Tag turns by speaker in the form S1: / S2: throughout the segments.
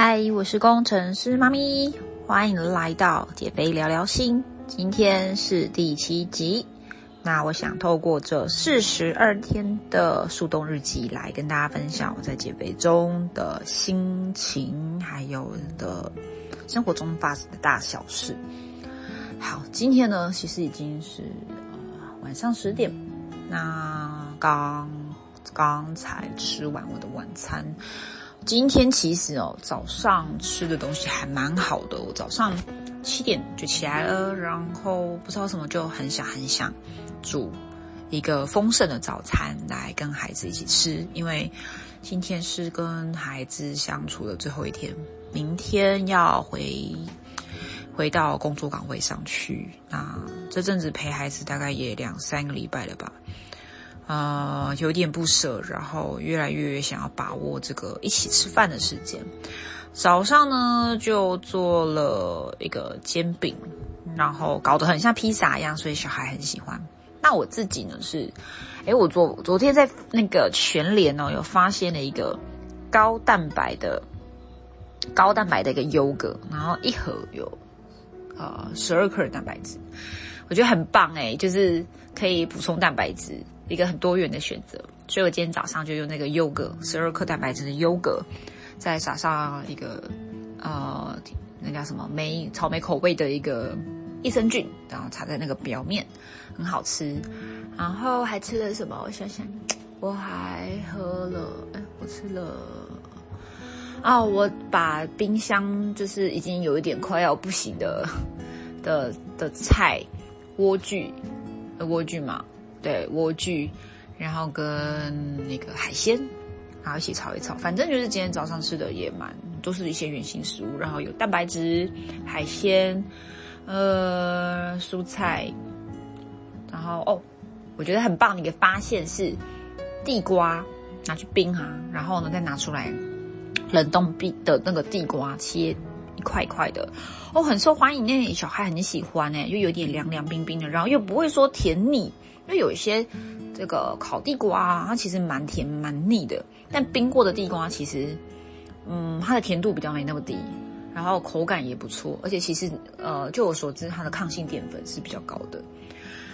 S1: 嗨，我是工程师妈咪，欢迎来到减肥聊聊心。今天是第七集，那我想透过这四十二天的速冻日记来跟大家分享我在减肥中的心情，还有的生活中发生的大小事。好，今天呢，其实已经是呃晚上十点，那刚刚才吃完我的晚餐。今天其实哦，早上吃的东西还蛮好的。我早上七点就起来了，然后不知道什么就很想很想煮一个丰盛的早餐来跟孩子一起吃，因为今天是跟孩子相处的最后一天，明天要回回到工作岗位上去。那这阵子陪孩子大概也两三个礼拜了吧。呃，有点不舍，然后越来越想要把握这个一起吃饭的时间。早上呢，就做了一个煎饼，然后搞得很像披萨一样，所以小孩很喜欢。那我自己呢是，诶，我昨昨天在那个全联哦，有发现了一个高蛋白的高蛋白的一个优格，然后一盒有呃十二克的蛋白质，我觉得很棒诶，就是可以补充蛋白质。一个很多元的选择，所以我今天早上就用那个优格，十二克蛋白质的优格，再撒上一个呃，那叫什么莓草莓口味的一个益生菌，然后擦在那个表面，很好吃。然后还吃了什么？我想想，我还喝了，哎，我吃了，哦，我把冰箱就是已经有一点快要不行的的的菜，莴苣，莴苣嘛。对莴苣，然后跟那个海鲜，然后一起炒一炒。反正就是今天早上吃的也蛮，都是一些原型食物，然后有蛋白质、海鲜，呃，蔬菜，然后哦，我觉得很棒的一个发现是地瓜拿去冰哈，然后呢再拿出来冷冻冰的那个地瓜切一块一块的，哦，很受欢迎那小孩很喜欢哎，又有点凉凉冰冰的，然后又不会说甜腻。因为有一些这个烤地瓜啊，它其实蛮甜蛮腻的，但冰过的地瓜其实，嗯，它的甜度比较没那么低，然后口感也不错，而且其实呃，就我所知，它的抗性淀粉是比较高的。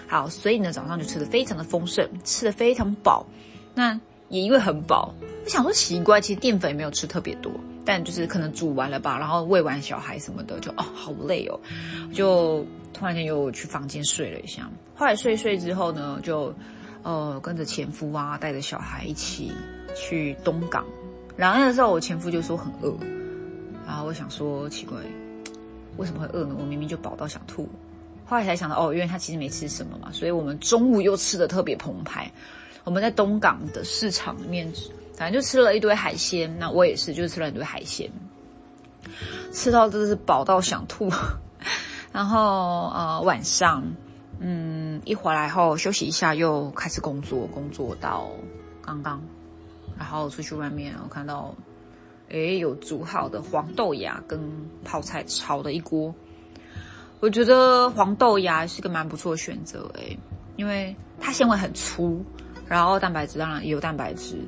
S1: 好，所以呢，早上就吃的非常的丰盛，吃的非常饱。那也因为很饱，我想说奇怪，其实淀粉也没有吃特别多，但就是可能煮完了吧，然后喂完小孩什么的，就哦好累哦，就。突然间又去房间睡了一下，后来睡睡之后呢，就呃跟着前夫啊，带着小孩一起去东港。然后那个时候我前夫就说很饿，然后我想说奇怪，为什么会饿呢？我明明就饱到想吐。后来才想到哦，因为他其实没吃什么嘛，所以我们中午又吃的特别澎湃。我们在东港的市场里面，反正就吃了一堆海鲜。那我也是，就吃了一堆海鲜，吃到真的是饱到想吐。然后呃晚上，嗯一回来后休息一下，又开始工作，工作到刚刚，然后出去外面，我看到，诶有煮好的黄豆芽跟泡菜炒的一锅，我觉得黄豆芽是个蛮不错的选择，诶，因为它纤维很粗，然后蛋白质当然也有蛋白质，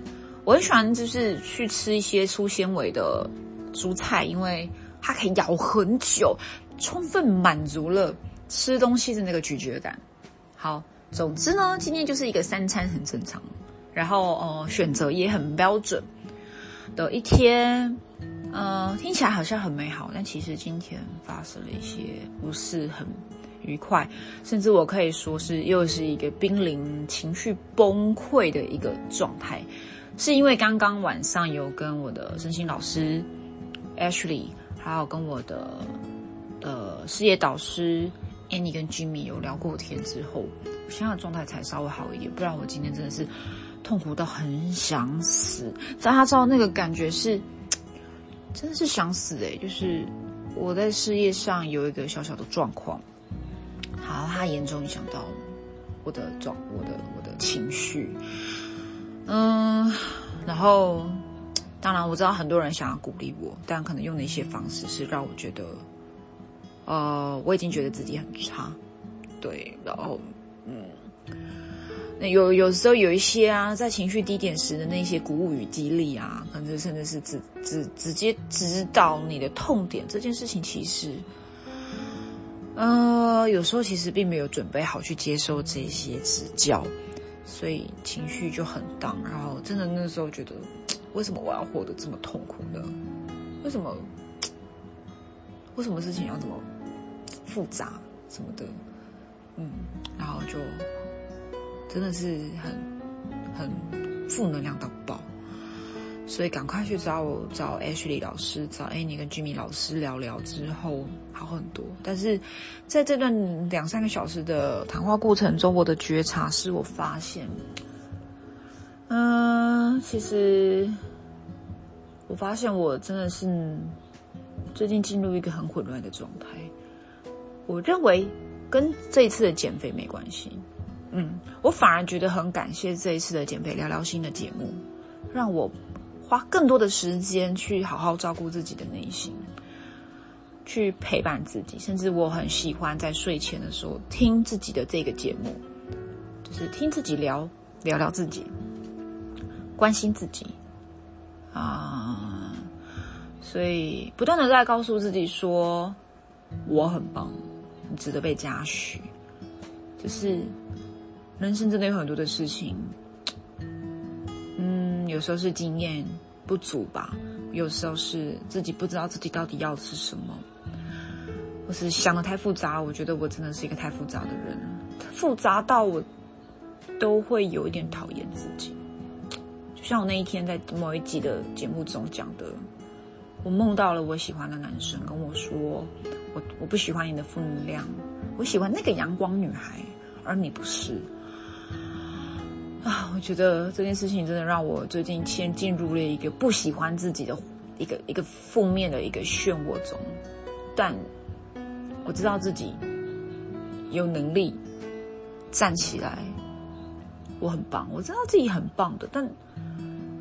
S1: 我很喜欢就是去吃一些粗纤维的蔬菜，因为它可以咬很久。充分满足了吃东西的那个咀嚼感。好，总之呢，今天就是一个三餐很正常，然后呃选择也很标准的一天。呃，听起来好像很美好，但其实今天发生了一些不是很愉快，甚至我可以说是又是一个濒临情绪崩溃的一个状态，是因为刚刚晚上有跟我的身心老师 Ashley，还有跟我的。呃，事业导师 Annie 跟 Jimmy 有聊过天之后，我现在的状态才稍微好一点，不然我今天真的是痛苦到很想死。大家知道那个感觉是，真的是想死诶，就是我在事业上有一个小小的状况，好，它严重影响到我的状，我的我的情绪，嗯，然后当然我知道很多人想要鼓励我，但可能用的一些方式是让我觉得。呃，我已经觉得自己很差，对，然后，嗯，那有有时候有一些啊，在情绪低点时的那些鼓舞与激励啊，可能甚至是直直直接指导你的痛点这件事情，其实，呃，有时候其实并没有准备好去接受这些指教，所以情绪就很荡。然后真的那时候觉得，为什么我要活得这么痛苦呢？为什么？为什么事情要这么复杂什么的？嗯，然后就。真的是很很负能量到爆，所以赶快去找我找 Ashley 老师，找 Annie 跟 Jimmy 老师聊聊之后好很多。但是在这段两三个小时的谈话过程中，我的觉察是我发现，嗯，其实我发现我真的是最近进入一个很混乱的状态。我认为跟这一次的减肥没关系。嗯，我反而觉得很感谢这一次的减肥聊聊心的节目，让我花更多的时间去好好照顾自己的内心，去陪伴自己。甚至我很喜欢在睡前的时候听自己的这个节目，就是听自己聊聊聊自己，关心自己啊。所以不断的在告诉自己说，我很棒，你值得被嘉许，就是。人生真的有很多的事情，有时候是经验不足吧，有时候是自己不知道自己到底要的是什么，或是想的太复杂。我觉得我真的是一个太复杂的人，复杂到我都会有一点讨厌自己。就像我那一天在某一集的节目中讲的，我梦到了我喜欢的男生跟我说：“我我不喜欢你的负能量，我喜欢那个阳光女孩，而你不是。”啊，我觉得这件事情真的让我最近先进入了一个不喜欢自己的一个一个负面的一个漩涡中，但我知道自己有能力站起来，我很棒，我知道自己很棒的，但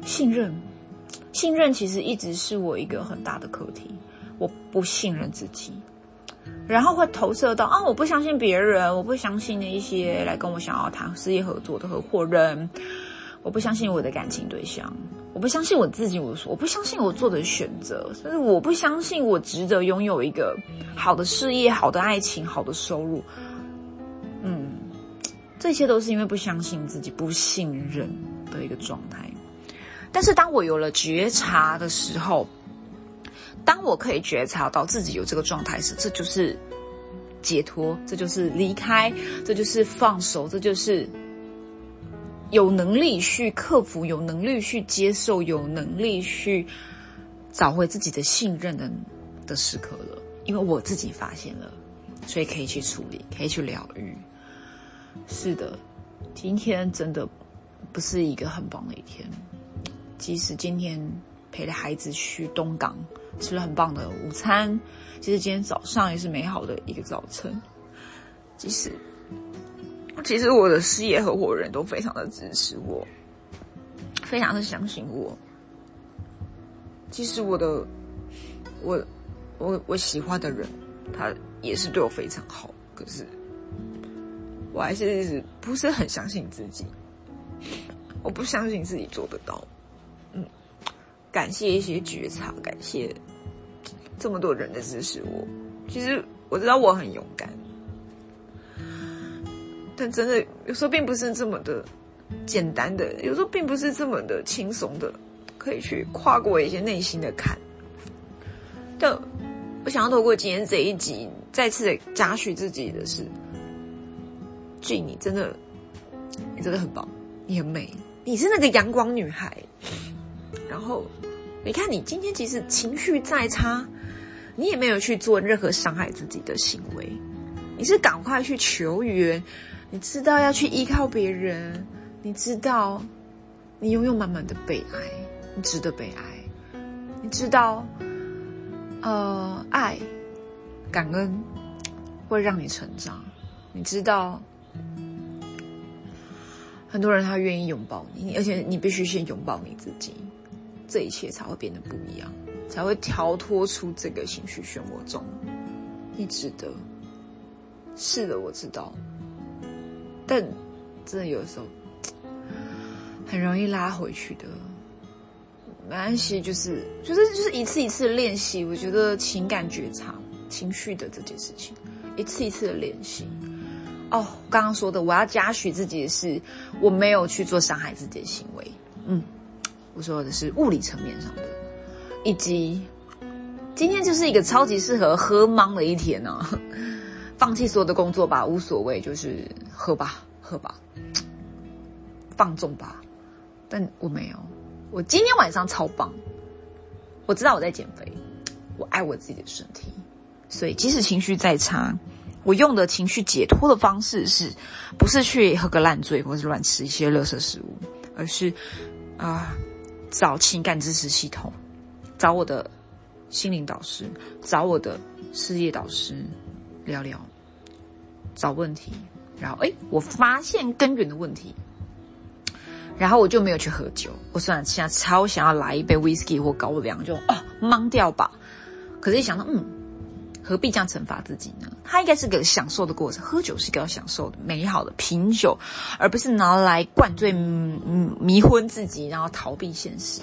S1: 信任，信任其实一直是我一个很大的课题，我不信任自己。然后会投射到啊，我不相信别人，我不相信那一些来跟我想要谈事业合作的合伙人，我不相信我的感情对象，我不相信我自己，我我不相信我做的选择，甚至我不相信我值得拥有一个好的事业、好的爱情、好的收入。嗯，这些都是因为不相信自己、不信任的一个状态。但是当我有了觉察的时候，当我可以觉察到自己有这个状态时，这就是解脱，这就是离开，这就是放手，这就是有能力去克服，有能力去接受，有能力去找回自己的信任的的时刻了。因为我自己发现了，所以可以去处理，可以去疗愈。是的，今天真的不是一个很棒的一天，即使今天陪着孩子去东港。吃了很棒的午餐，其实今天早上也是美好的一个早晨。其实，其实我的事业合伙人都非常的支持我，非常的相信我。其实我的，我，我我喜欢的人，他也是对我非常好。可是，我还是不是很相信自己，我不相信自己做得到。感谢一些觉察，感谢这么多人的支持我。其实我知道我很勇敢，但真的有时候并不是这么的简单的，有时候并不是这么的轻松的，可以去跨过一些内心的坎。但我想要透过今天这一集，再次的嘉许自己的是，J，你真的，你真的很棒，你很美，你是那个阳光女孩。然后，你看，你今天其实情绪再差，你也没有去做任何伤害自己的行为，你是赶快去求援，你知道要去依靠别人，你知道你拥有满满的被爱，你值得被爱，你知道，呃，爱、感恩会让你成长，你知道，很多人他愿意拥抱你，而且你必须先拥抱你自己。这一切才会变得不一样，才会跳脱出这个情绪漩涡中。你值得，是的，我知道。但真的有的时候很容易拉回去的。没关系，就是就是就是一次一次的练习。我觉得情感觉察、情绪的这件事情，一次一次的练习。哦，刚刚说的，我要嘉许自己的是，我没有去做伤害自己的行为。嗯，我说的是物理层面上的，以及今天就是一个超级适合喝芒的一天呢。放弃所有的工作吧，无所谓，就是喝吧，喝吧，放纵吧。但我没有。我今天晚上超棒，我知道我在减肥，我爱我自己的身体，所以即使情绪再差，我用的情绪解脱的方式是，不是去喝个烂醉，或是乱吃一些垃圾食物，而是啊，找情感支持系统，找我的心灵导师，找我的事业导师聊聊，找问题，然后哎，我发现根源的问题。然后我就没有去喝酒。我虽然现在超想要来一杯 whisky 或高粱，就啊懵掉吧。可是一想到，嗯，何必这样惩罚自己呢？它应该是个享受的过程。喝酒是一个要享受的、美好的品酒，而不是拿来灌醉、迷昏自己，然后逃避现实。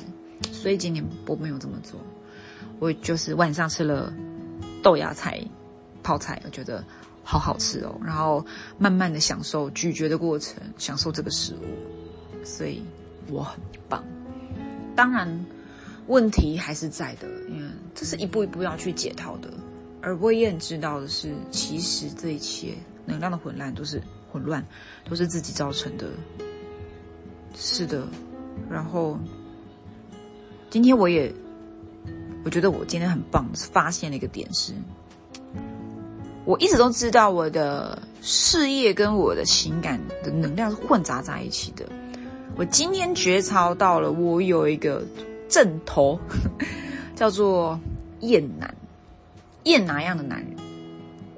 S1: 所以今年我没有这么做。我就是晚上吃了豆芽菜泡菜，我觉得好好吃哦。然后慢慢的享受咀嚼的过程，享受这个食物。所以我很棒，当然问题还是在的，因为这是一步一步要去解套的。而我也很知道的是，其实这一切能量的混乱都是混乱，都是自己造成的。是的，然后今天我也，我觉得我今天很棒，发现了一个点是，我一直都知道我的事业跟我的情感的能量是混杂在一起的。我今天觉察到了，我有一个正头，叫做厌男，厌哪样的男人？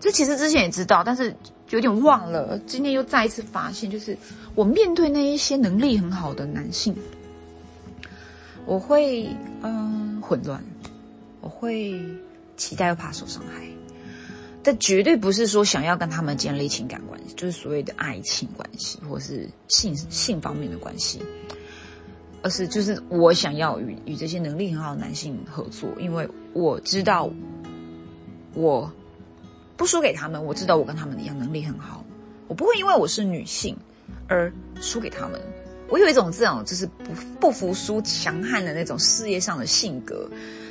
S1: 这其实之前也知道，但是有点忘了。今天又再一次发现，就是我面对那一些能力很好的男性，我会嗯混乱，我会期待又怕受伤害。但绝对不是说想要跟他们建立情感关系，就是所谓的爱情关系，或是性性方面的关系，而是就是我想要与与这些能力很好的男性合作，因为我知道我不输给他们，我知道我跟他们一样能力很好，我不会因为我是女性而输给他们。我有一种这种就是不不服输、强悍的那种事业上的性格，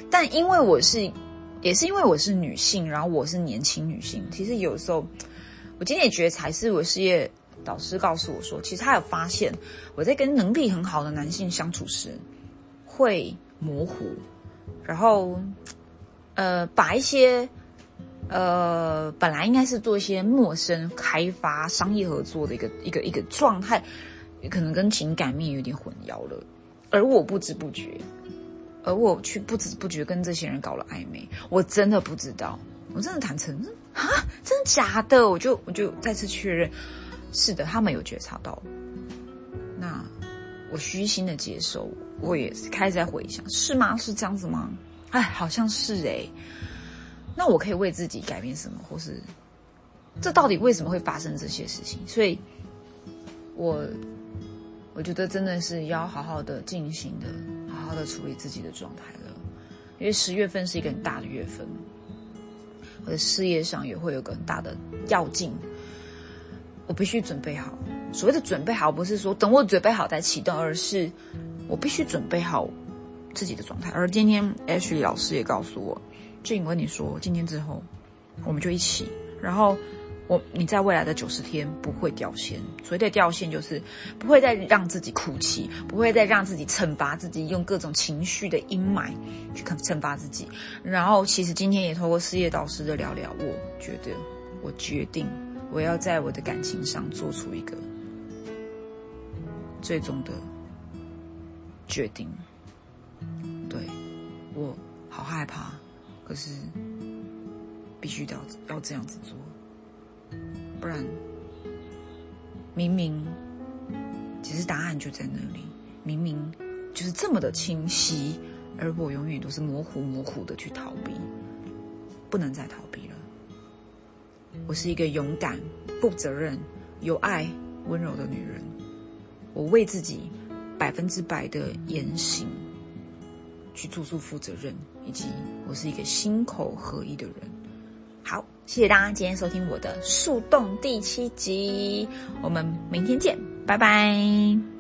S1: 但因为我是。也是因为我是女性，然后我是年轻女性。其实有时候，我今天也觉得，才是我事业导师告诉我说，其实他有发现我在跟能力很好的男性相处时会模糊，然后呃，把一些呃本来应该是做一些陌生开发、商业合作的一个一个一个状态，可能跟情感面有点混淆了，而我不知不觉。而我去不知不觉跟这些人搞了暧昧，我真的不知道，我真的坦诚啊，真的假的？我就我就再次确认，是的，他们有觉察到。那我虚心的接受，我也开始在回想，是吗？是这样子吗？哎，好像是哎。那我可以为自己改变什么，或是这到底为什么会发生这些事情？所以，我。我觉得真的是要好好的进行的，好好的处理自己的状态了，因为十月份是一个很大的月份，我的事业上也会有个很大的要进，我必须准备好。所谓的准备好，不是说等我准备好再启动，而是我必须准备好自己的状态。而今天 Ashley 老师也告诉我，就因为你说今天之后，我们就一起，然后。我你在未来的九十天不会掉线，所谓的掉线就是不会再让自己哭泣，不会再让自己惩罚自己，用各种情绪的阴霾去惩惩罚自己。然后，其实今天也透过事业导师的聊聊，我觉得我决定我要在我的感情上做出一个最终的决定。对我好害怕，可是必须要要这样子做。不然，明明其实答案就在那里，明明就是这么的清晰，而我永远都是模糊模糊的去逃避，不能再逃避了。我是一个勇敢、负责任、有爱、温柔的女人，我为自己百分之百的言行去做出负责任，以及我是一个心口合一的人。好，谢谢大家今天收听我的树洞第七集，我们明天见，拜拜。